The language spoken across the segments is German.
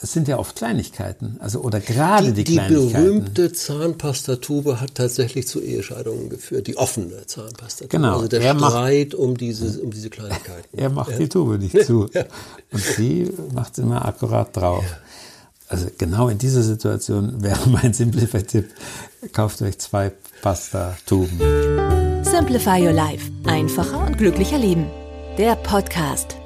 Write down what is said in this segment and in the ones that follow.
Es sind ja oft Kleinigkeiten, also oder gerade die, die Kleinigkeiten. berühmte Zahnpastatube hat tatsächlich zu Ehescheidungen geführt, die offene Zahnpastatube. Genau, Also der er macht- Streit um diese, um diese Kleinigkeiten. Er macht die Tube nicht zu. Und sie macht es immer akkurat drauf. Also genau in dieser Situation wäre mein Simplify-Tipp, kauft euch zwei Pasta-Tuben. Simplify Your Life. Einfacher und glücklicher Leben. Der Podcast.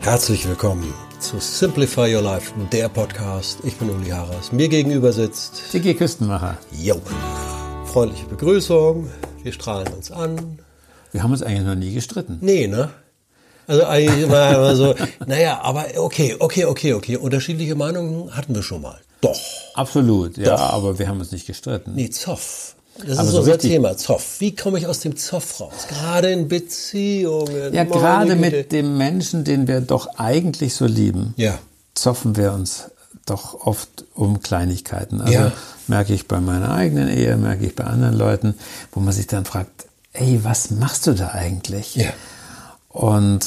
Herzlich willkommen zu Simplify Your Life, der Podcast. Ich bin Uli Harras. Mir gegenüber sitzt, Dicke Küstenmacher. jo, freundliche Begrüßung. Wir strahlen uns an. Wir haben uns eigentlich noch nie gestritten. Nee, ne? Also eigentlich immer, immer so, naja, aber okay, okay, okay, okay. Unterschiedliche Meinungen hatten wir schon mal. Doch. Absolut, ja, Doch. aber wir haben uns nicht gestritten. Nee, Zoff. Das Aber ist so unser richtig- Thema, Zoff. Wie komme ich aus dem Zoff raus? Gerade in Beziehungen. Ja, gerade mit dem Menschen, den wir doch eigentlich so lieben, Ja. zoffen wir uns doch oft um Kleinigkeiten. Also Ja. merke ich bei meiner eigenen Ehe, merke ich bei anderen Leuten, wo man sich dann fragt, ey, was machst du da eigentlich? Ja. Und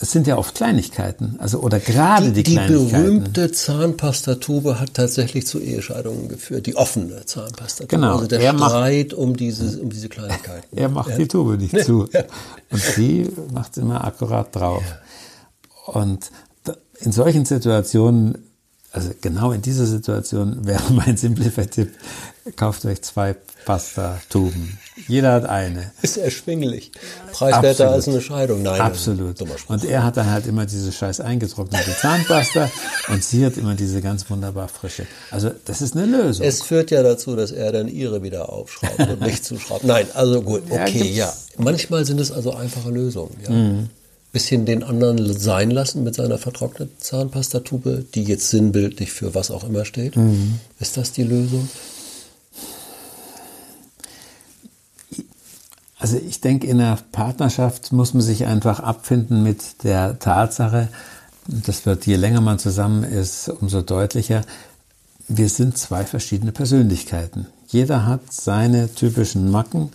es sind ja oft Kleinigkeiten, also oder gerade die, Die, die Kleinigkeiten. berühmte Zahnpastatube hat tatsächlich zu Ehescheidungen geführt. Die offene Zahnpastatube. Genau. Also der Er macht- Streit um diese, um diese Kleinigkeiten. Er macht die Tube nicht zu. Und sie macht immer akkurat drauf. Und in solchen Situationen, also genau in dieser Situation wäre mein Simplify-Tipp, kauft euch zwei Pasta-Tuben. Jeder hat eine. Ist erschwinglich. Preiswerter Absolut. als eine Scheidung. Nein, Absolut. Und er hat dann halt immer diese scheiß eingetrocknete Zahnpasta und sie hat immer diese ganz wunderbar frische. Also das ist eine Lösung. Es führt ja dazu, dass er dann ihre wieder aufschraubt und nicht zuschraubt. Nein, also gut, Ja, okay, gibt's- ja. Manchmal sind es also einfache Lösungen. Ja. Bisschen den anderen sein lassen mit seiner vertrockneten Zahnpastatube, die jetzt sinnbildlich für was auch immer steht. Ist das die Lösung? Also ich denke, in einer Partnerschaft muss man sich einfach abfinden mit der Tatsache, das wird, je länger man zusammen ist, umso deutlicher, wir sind zwei verschiedene Persönlichkeiten. Jeder hat seine typischen Macken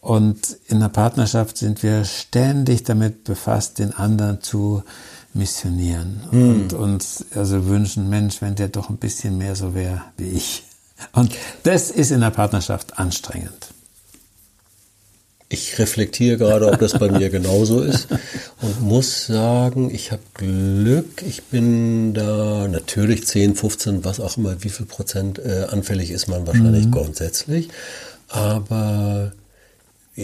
und in einer Partnerschaft sind wir ständig damit befasst, den anderen zu missionieren und uns also wünschen, Mensch, wenn der doch ein bisschen mehr so wäre wie ich. Und das ist in der Partnerschaft anstrengend. Ich reflektiere gerade, ob das bei mir genauso ist und muss sagen, ich habe Glück. Ich bin da natürlich 10, 15, was auch immer, wie viel Prozent äh, anfällig ist man wahrscheinlich grundsätzlich. Aber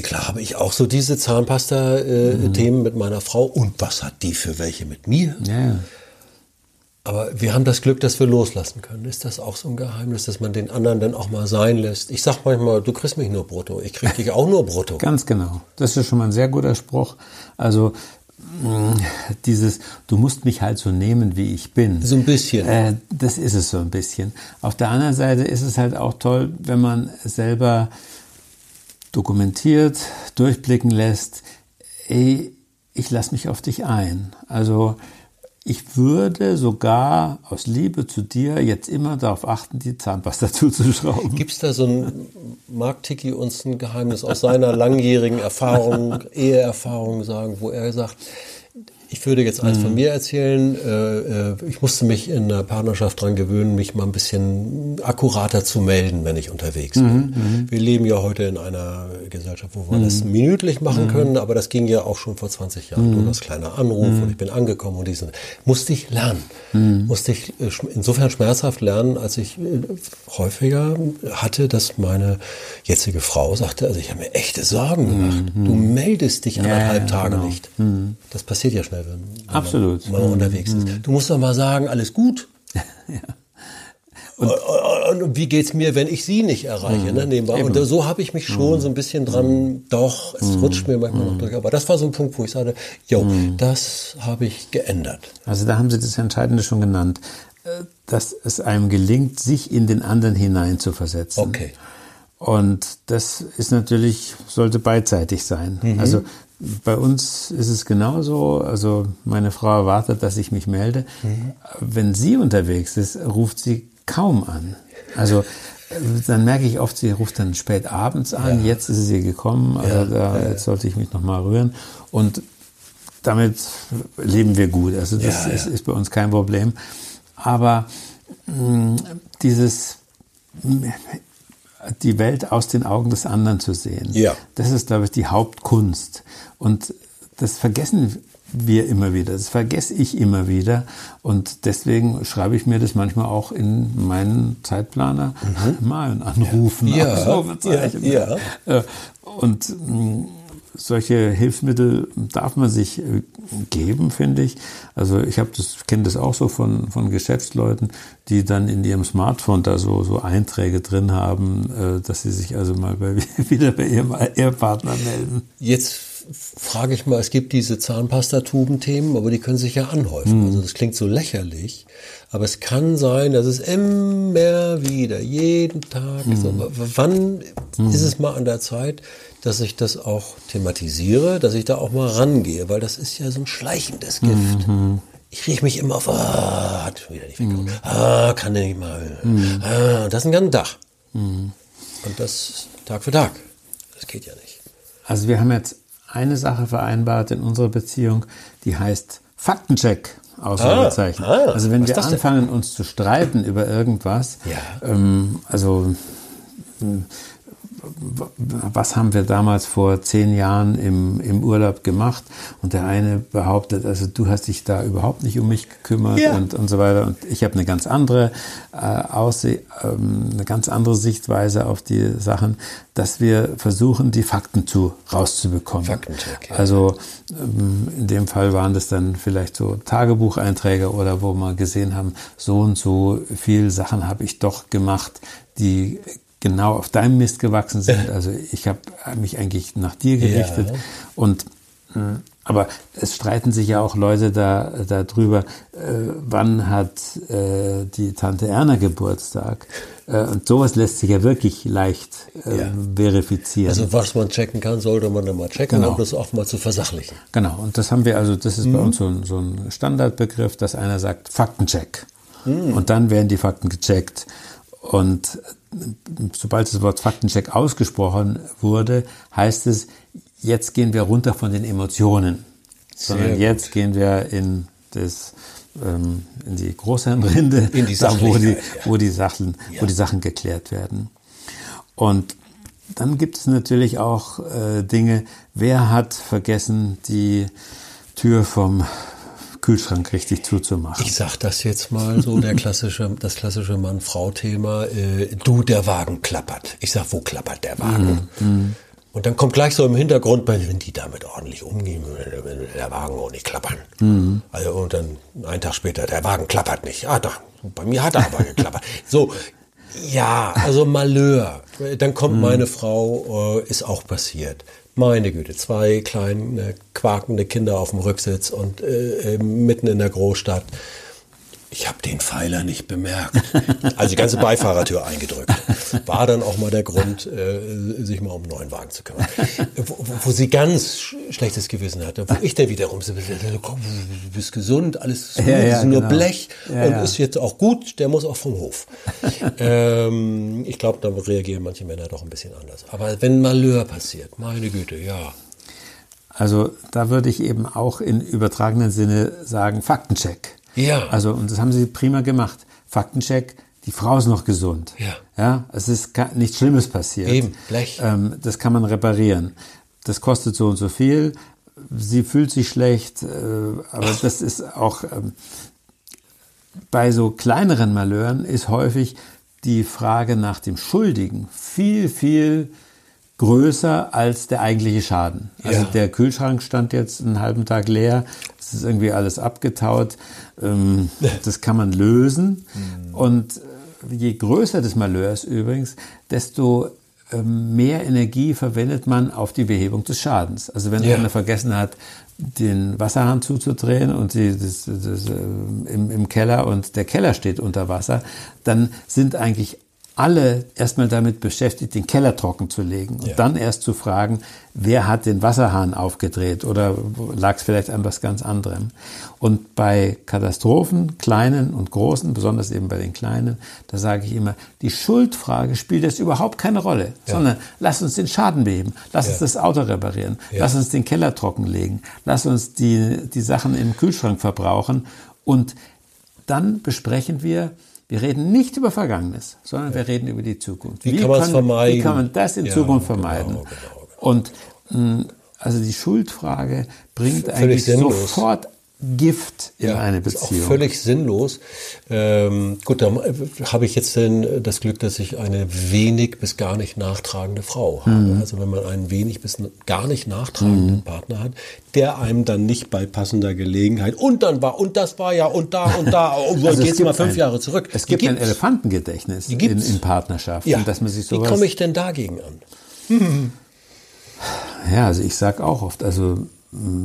klar habe ich auch so diese Zahnpasta-Themen mit meiner Frau. Und was hat die für welche mit mir? Ja. Aber wir haben das Glück, dass wir loslassen können. Ist das auch so ein Geheimnis, dass man den anderen dann auch mal sein lässt? Ich sag manchmal, du kriegst mich nur brutto. Ich krieg dich auch nur brutto. Ganz genau. Das ist schon mal ein sehr guter Spruch. Also mh, dieses, du musst mich halt so nehmen, wie ich bin. So ein bisschen. Äh, das ist es so ein bisschen. Auf der anderen Seite ist es halt auch toll, wenn man selber dokumentiert, durchblicken lässt, ey, ich lasse mich auf dich ein. Also ich würde sogar aus Liebe zu dir jetzt immer darauf achten, die Zahnpasta zuzuschrauben. Gibt es da so ein, mag Tiki uns ein Geheimnis aus seiner langjährigen Erfahrung, Eheerfahrung sagen, wo er sagt, ich würde jetzt eins von mir erzählen. Äh, äh, ich musste mich in der Partnerschaft dran gewöhnen, mich mal ein bisschen akkurater zu melden, wenn ich unterwegs bin. Wir leben ja heute in einer Gesellschaft, wo wir das minütlich machen können, aber das ging ja auch schon vor 20 Jahren. Nur das kleine Anruf und ich bin angekommen und diesen musste ich lernen. Musste ich äh, insofern schmerzhaft lernen, als ich häufiger hatte, dass meine jetzige Frau sagte, also ich habe mir echte Sorgen gemacht. Du meldest dich anderthalb ja, Tage genau. nicht. Das passiert ja schnell, wenn, wenn Absolut. man, wenn man unterwegs ist. Du musst doch mal sagen, alles gut. Und, und wie geht's mir, wenn ich sie nicht erreiche, ne, nebenbei. Und so habe ich mich schon so ein bisschen dran, doch, es rutscht mir manchmal noch durch. Aber das war so ein Punkt, wo ich sagte, jo, das habe ich geändert. Also da haben Sie das Entscheidende schon genannt, äh, dass es einem gelingt, sich in den anderen hineinzuversetzen. Okay. Und das ist natürlich, sollte beidseitig sein. Also bei uns ist es genauso. Also meine Frau erwartet, dass ich mich melde. Wenn sie unterwegs ist, ruft sie kaum an. Also dann merke ich oft, sie ruft dann spät abends an. Jetzt ist sie gekommen. Also da, jetzt sollte ich mich nochmal rühren. Und damit leben wir gut. Also das Ja, ist, ja. ist bei uns kein Problem. Aber mh, dieses die Welt aus den Augen des anderen zu sehen. Ja. Das ist, glaube ich, die Hauptkunst. Und das vergessen wir immer wieder. Das vergesse ich immer wieder. Und deswegen schreibe ich mir das manchmal auch in meinen Zeitplaner mal und anrufen. Mhm. Ja, Ausrufezeichen. ja, Äh, Und mh, solche Hilfsmittel darf man sich äh, geben, finde ich. Also ich habe das kenne das auch so von von Geschäftsleuten, die dann in ihrem Smartphone da so so Einträge drin haben, äh, dass sie sich also mal bei, wieder bei ihrem Ehepartner melden. Jetzt frage ich mal, es gibt diese Zahnpastatuben-Themen, aber die können sich ja anhäufen. Also das klingt so lächerlich, aber es kann sein, dass es immer wieder, jeden Tag, so, w- wann ist es mal an der Zeit, dass ich das auch thematisiere, dass ich da auch mal rangehe, weil das ist ja so ein schleichendes Gift. Ich rieche mich immer auf, ah, hat schon wieder nicht weggekommen. Ah, kann der nicht mal. Ah, das ist ein ganzes Dach. Und das Tag für Tag. Das geht ja nicht. Also wir haben jetzt eine Sache vereinbart in unserer Beziehung, die heißt Faktencheck. Ausrufezeichen. Ah, ah, also wenn wir das denn? anfangen, uns zu streiten über irgendwas, Ja. ähm, also was haben wir damals vor zehn Jahren im, im Urlaub gemacht? Und der eine behauptet, also du hast dich da überhaupt nicht um mich gekümmert Ja. und, und so weiter. Und ich habe eine ganz andere äh, Ausseh, ähm, eine ganz andere Sichtweise auf die Sachen, dass wir versuchen, die Fakten zu rauszubekommen. Faktencheck, ja. Also ähm, in dem Fall waren das dann vielleicht so Tagebucheinträge oder wo wir gesehen haben, so und so viel Sachen habe ich doch gemacht, die genau auf deinem Mist gewachsen sind. Also ich habe mich eigentlich nach dir gerichtet Ja. und mh, aber es streiten sich ja auch Leute da darüber, äh, wann hat äh, die Tante Erna Geburtstag. Äh, und sowas lässt sich ja wirklich leicht äh, Ja. verifizieren. Also was man checken kann, sollte man dann mal checken, Genau. um das auch mal zu versachlichen. Genau, und das haben wir also, das ist bei uns so ein, so ein Standardbegriff, dass einer sagt Faktencheck. Und dann werden die Fakten gecheckt. Und sobald das Wort Faktencheck ausgesprochen wurde, heißt es, jetzt gehen wir runter von den Emotionen, sondern gut. jetzt gehen wir in das ähm, in die Großhirnrinde, In die da, wo die, ja. wo die Sachen, wo die Sachen geklärt werden. Und dann gibt es natürlich auch äh, Dinge, wer hat vergessen, die Tür vom Kühlschrank richtig zuzumachen. Ich sag das jetzt mal so, der klassische, das klassische Mann-Frau-Thema, äh, du, der Wagen klappert. Ich sag, wo klappert der Wagen? Und dann kommt gleich so im Hintergrund, wenn die damit ordentlich umgehen, würde der Wagen auch nicht klappern. Also, und dann einen Tag später, der Wagen klappert nicht. Ah, doch, bei mir hat er aber geklappert. So, ja, also Malheur. Dann kommt meine Frau, äh, ist auch passiert. Meine Güte, zwei kleine quakende Kinder auf dem Rücksitz und äh, äh, mitten in der Großstadt. Ich habe den Pfeiler nicht bemerkt. Also die ganze Beifahrertür eingedrückt. War dann auch mal der Grund, äh, sich mal um einen neuen Wagen zu kümmern. Wo, wo, sie ganz sch schlechtes Gewissen hatte. Wo ich dann wiederum so, komm, du bist gesund, alles ist gut, Ja, ja, ist nur genau. Blech Ja, und ist jetzt auch gut, der muss auch vom Hof. ähm, ich glaube, da reagieren manche Männer doch ein bisschen anders. Aber wenn Malheur passiert, meine Güte, ja. Also da würde ich eben auch in übertragenen Sinne sagen, Faktencheck. Ja. Also, und das haben sie prima gemacht. Faktencheck, die Frau ist noch gesund. Ja. Ja, es ist nichts Schlimmes passiert. Eben, Blech. Ähm, das kann man reparieren. Das kostet so und so viel. Sie fühlt sich schlecht, äh, aber das ist auch ähm, bei so kleineren Malheuren ist häufig die Frage nach dem Schuldigen viel, viel größer als der eigentliche Schaden. Also Ja. der Kühlschrank stand jetzt einen halben Tag leer, es ist irgendwie alles abgetaut, ähm, das kann man lösen und je größer das Malheur ist übrigens, desto ähm, mehr Energie verwendet man auf die Behebung des Schadens. Also wenn ja. einer vergessen hat, den Wasserhahn zuzudrehen und die, das, das, äh, im, im Keller und der Keller steht unter Wasser, dann sind eigentlich alle erstmal damit beschäftigt, den Keller trocken zu legen und ja. dann erst zu fragen, wer hat den Wasserhahn aufgedreht oder lag es vielleicht an was ganz anderem. Und bei Katastrophen, kleinen und großen, besonders eben bei den kleinen, da sage ich immer, die Schuldfrage spielt jetzt überhaupt keine Rolle, ja. sondern lass uns den Schaden beheben, lass ja. uns das Auto reparieren, lass uns den Keller trocken legen, lass uns die, die Sachen im Kühlschrank verbrauchen und dann besprechen wir, wir reden nicht über Vergangenes, sondern wir reden über die Zukunft. Wie, wie kann man es vermeiden? Wie kann man das in ja, Zukunft genau, vermeiden? Genau, genau, Und mh, hm, also die Schuldfrage bringt eigentlich sinnlos. sofort Gift in ja, eine Beziehung. Ist auch völlig sinnlos. Ähm, gut, da habe ich jetzt denn das Glück, dass ich eine wenig bis gar nicht nachtragende Frau habe. Mhm. Also wenn man einen wenig bis gar nicht nachtragenden mhm. Partner hat, der einem dann nicht bei passender Gelegenheit und dann war und das war ja und da und da und also geht's mal fünf ein, Jahre zurück. Es gibt ein Elefantengedächtnis in, in Partnerschaft. Ja. dass man sich sowas Wie komme ich denn dagegen an? Ja, also ich sag auch oft, also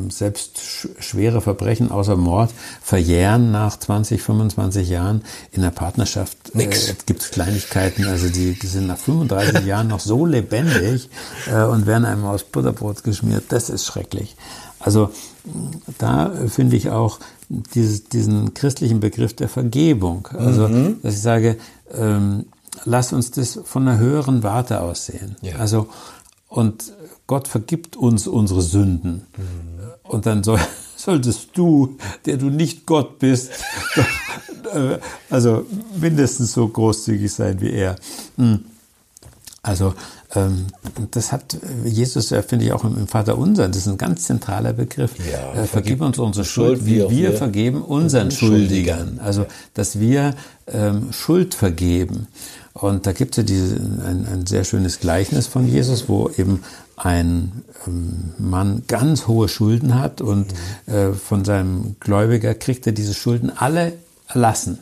selbst schwere Verbrechen außer Mord verjähren nach 20, 25 Jahren. In der Partnerschaft äh, gibt es Kleinigkeiten, also die, die, sind nach 35 Jahren noch so lebendig äh, und werden einem aus Butterbrot geschmiert. Das ist schrecklich. Also da finde ich auch dieses, diesen christlichen Begriff der Vergebung. Also, mhm. dass ich sage, ähm, lass uns das von einer höheren Warte aussehen. Ja. Also, und Gott vergibt uns unsere Sünden. Mhm. Und dann soll, solltest du, der du nicht Gott bist, äh, also mindestens so großzügig sein wie er. Hm. Also ähm, das hat Jesus, ja, finde ich, auch im, Vater Unser, das ist ein ganz zentraler Begriff. Ja, äh, vergib uns unsere Schuld, wie wir, wir vergeben unseren Schuldigern. Also, dass wir ähm, Schuld vergeben. Und da gibt es ja diese, ein, ein sehr schönes Gleichnis von Jesus, wo eben ein ähm, Mann ganz hohe Schulden hat und äh, von seinem Gläubiger kriegt er diese Schulden alle erlassen.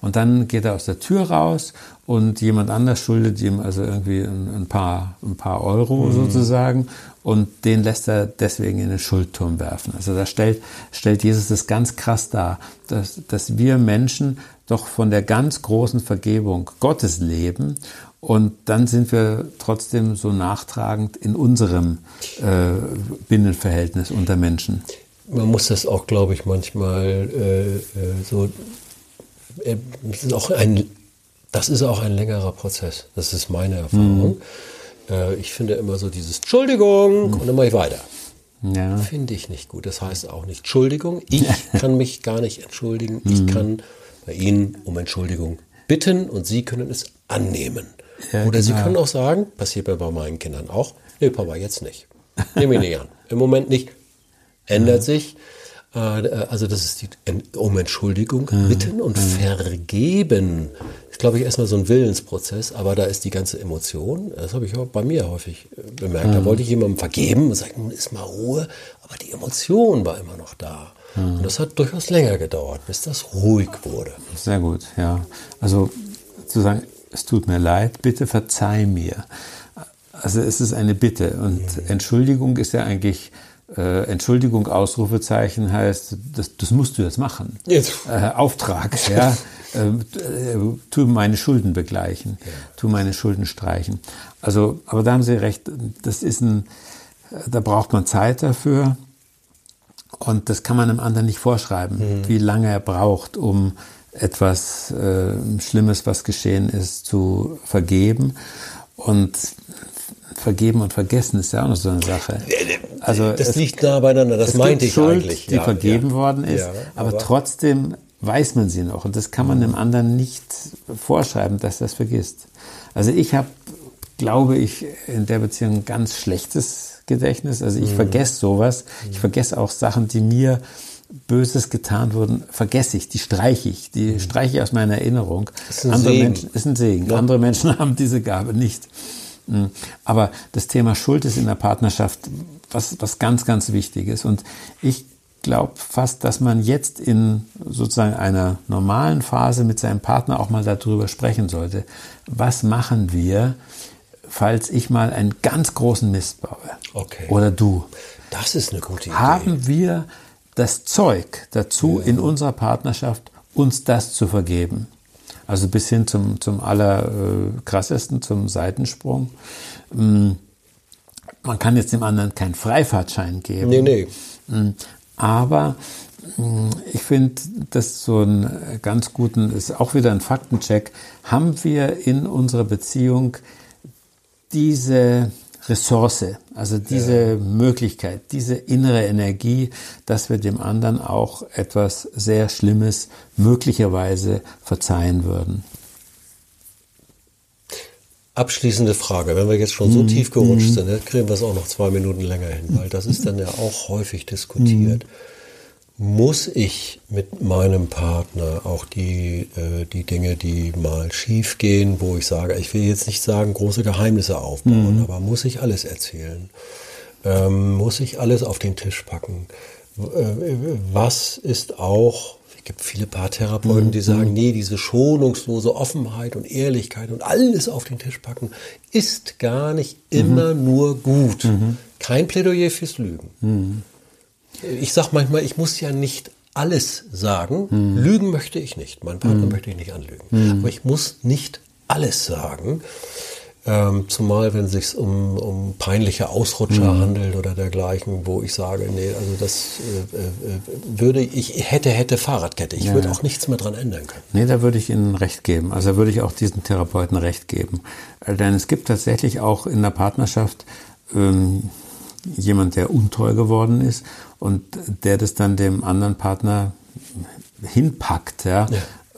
Und dann geht er aus der Tür raus und jemand anders schuldet ihm also irgendwie ein, ein paar, ein paar Euro mhm. sozusagen und den lässt er deswegen in den Schuldturm werfen. Also da stellt, stellt Jesus das ganz krass dar, dass, dass wir Menschen doch von der ganz großen Vergebung Gottes leben und dann sind wir trotzdem so nachtragend in unserem äh, Binnenverhältnis unter Menschen. Man muss das auch, glaube ich, manchmal äh, äh so. Äh, das ist, auch ein, das ist auch ein längerer Prozess. Das ist meine Erfahrung. Mhm. Äh, ich finde immer so dieses Entschuldigung mhm. und dann mache ich weiter. Ja. Finde ich nicht gut. Das heißt auch nicht Entschuldigung. Ich kann mich gar nicht entschuldigen. Ich mhm. kann bei Ihnen um Entschuldigung bitten und Sie können es annehmen. Ja, Oder genau. Sie können auch sagen, passiert bei meinen Kindern auch, nee, Papa, jetzt nicht. Nehme ich nicht an. Im Moment nicht. Ändert ja. sich. Äh, also das ist die um Entschuldigung bitten und vergeben. Das ist, glaube ich, erstmal so ein Willensprozess, aber da ist die ganze Emotion, das habe ich auch bei mir häufig äh, bemerkt. Da wollte ich jemandem vergeben und nun ist mal Ruhe, aber die Emotion war immer noch da. Und das hat durchaus länger gedauert, bis das ruhig wurde. Sehr gut, ja. Also zu sagen, es tut mir leid, bitte verzeih mir. Also es ist eine Bitte und Entschuldigung ist ja eigentlich äh, Entschuldigung, Ausrufezeichen heißt, das, das musst du jetzt machen. Jetzt. Äh, Auftrag, ja. Äh, tu meine Schulden begleichen, ja. tu meine Schulden streichen. Also, aber da haben Sie recht, das ist ein, da braucht man Zeit dafür und das kann man einem anderen nicht vorschreiben, mhm. wie lange er braucht, um etwas äh, Schlimmes, was geschehen ist, zu vergeben. Und vergeben und vergessen ist ja auch noch so eine Sache. Also das liegt nah beieinander, das meinte ich Schuld, eigentlich. die ja, vergeben ja. worden ist, ja, aber, aber, trotzdem weiß man sie noch und das kann man dem anderen nicht vorschreiben, dass das vergisst. Also ich habe, glaube ich, in der Beziehung ein ganz schlechtes Gedächtnis. Also ich mhm. vergesse sowas. Ich vergesse auch Sachen, die mir Böses getan wurden, vergesse ich, die streiche ich, die mhm. streiche ich aus meiner Erinnerung. ist ein Andere Segen. Menschen, ist ein Segen. Ja. Andere Menschen haben diese Gabe nicht. Mhm. Aber das Thema Schuld ist in der Partnerschaft was, was ganz, ganz wichtig ist. Und ich glaube fast, dass man jetzt in sozusagen einer normalen Phase mit seinem Partner auch mal darüber sprechen sollte. Was machen wir, falls ich mal einen ganz großen Mist baue? Okay. Oder du? Das ist eine gute Idee. Haben wir das Zeug dazu, ja. in unserer Partnerschaft uns das zu vergeben? Also bis hin zum, zum allerkrassesten, äh, zum Seitensprung. Mm, man kann jetzt dem anderen keinen Freifahrtschein geben. Nee, nee. Mm, aber mm, ich finde, das so ein ganz guten, ist auch wieder ein Faktencheck. Haben wir in unserer Beziehung diese Ressource, also diese ja. Möglichkeit, diese innere Energie, dass wir dem anderen auch etwas sehr Schlimmes möglicherweise verzeihen würden. Abschließende Frage, wenn wir jetzt schon so mhm. tief gerutscht mhm. sind, dann kriegen wir es auch noch zwei Minuten länger hin, weil das ist dann ja auch häufig diskutiert. Mhm. Muss ich mit meinem Partner auch die, äh, die Dinge, die mal schief gehen, wo ich sage, ich will jetzt nicht sagen, große Geheimnisse aufbauen, mhm. aber muss ich alles erzählen? Ähm, muss ich alles auf den Tisch packen? Äh, was ist auch es gibt viele Paartherapeuten, die sagen, mhm. nee, diese schonungslose Offenheit und Ehrlichkeit und alles auf den Tisch packen, ist gar nicht immer mhm. nur gut. Mhm. Kein Plädoyer fürs Lügen. Ich sage manchmal, ich muss ja nicht alles sagen. Mhm. Lügen möchte ich nicht. Mein Partner mhm. möchte ich nicht anlügen. Aber ich muss nicht alles sagen. Ähm, zumal wenn es sich um, um peinliche Ausrutscher mhm. handelt oder dergleichen, wo ich sage, nee, also das äh, äh, würde ich hätte hätte Fahrradkette. Ich ja, würde auch nichts mehr dran ändern können. Nee, da würde ich Ihnen recht geben. Also da würde ich auch diesen Therapeuten recht geben, äh, denn es gibt tatsächlich auch in der Partnerschaft ähm, jemand, der untreu geworden ist und der das dann dem anderen Partner hinpackt, ja,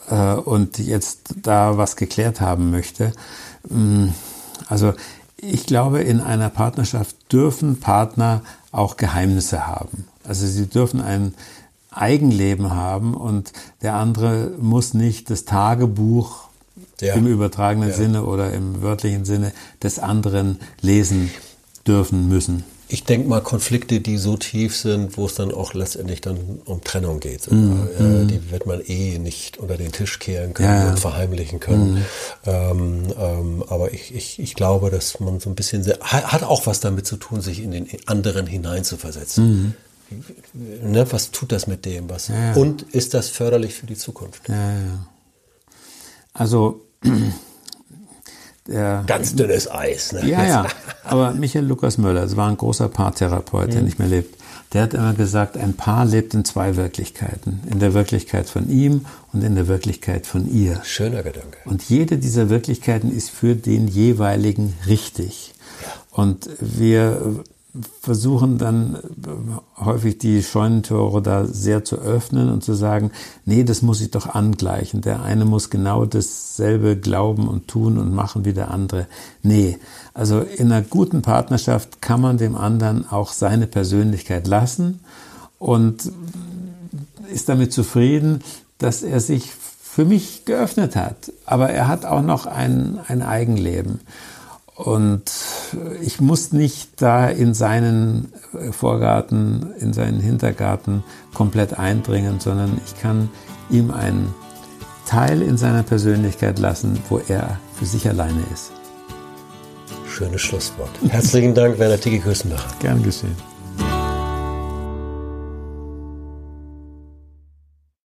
ja. Äh, und jetzt da was geklärt haben möchte. Ähm, also ich glaube, in einer Partnerschaft dürfen Partner auch Geheimnisse haben. Also sie dürfen ein Eigenleben haben und der andere muss nicht das Tagebuch ja. im übertragenen ja. Sinne oder im wörtlichen Sinne des anderen lesen dürfen müssen ich denke mal, Konflikte, die so tief sind, wo es dann auch letztendlich dann um Trennung geht, mm, äh, mm. die wird man eh nicht unter den Tisch kehren können ja. und verheimlichen können. Mm. Ähm, ähm, aber ich, ich, ich glaube, dass man so ein bisschen sehr, hat auch was damit zu tun, sich in den anderen hineinzuversetzen. Mhm. Ne, was tut das mit dem? Was? Ja. Und ist das förderlich für die Zukunft? Ja, ja. Also der, Ganz dünnes Eis. Ne? Ja, ja. Aber Michael Lukas Möller, das war ein großer Paartherapeut, der mhm. nicht mehr lebt. Der hat immer gesagt, ein Paar lebt in zwei Wirklichkeiten. In der Wirklichkeit von ihm und in der Wirklichkeit von ihr. Schöner Gedanke. Und jede dieser Wirklichkeiten ist für den jeweiligen richtig. Und wir versuchen dann äh, häufig die Scheunentore da sehr zu öffnen und zu sagen, nee, das muss ich doch angleichen. Der eine muss genau dasselbe glauben und tun und machen wie der andere. Nee, also in einer guten Partnerschaft kann man dem anderen auch seine Persönlichkeit lassen und ist damit zufrieden, dass er sich für mich geöffnet hat. Aber er hat auch noch ein, ein Eigenleben. Und ich muss nicht da in seinen Vorgarten, in seinen Hintergarten komplett eindringen, sondern ich kann ihm einen Teil in seiner Persönlichkeit lassen, wo er für sich alleine ist. Schönes Schlusswort. Herzlichen Dank, Werner Tiki Küssenbach. Gern geschehen.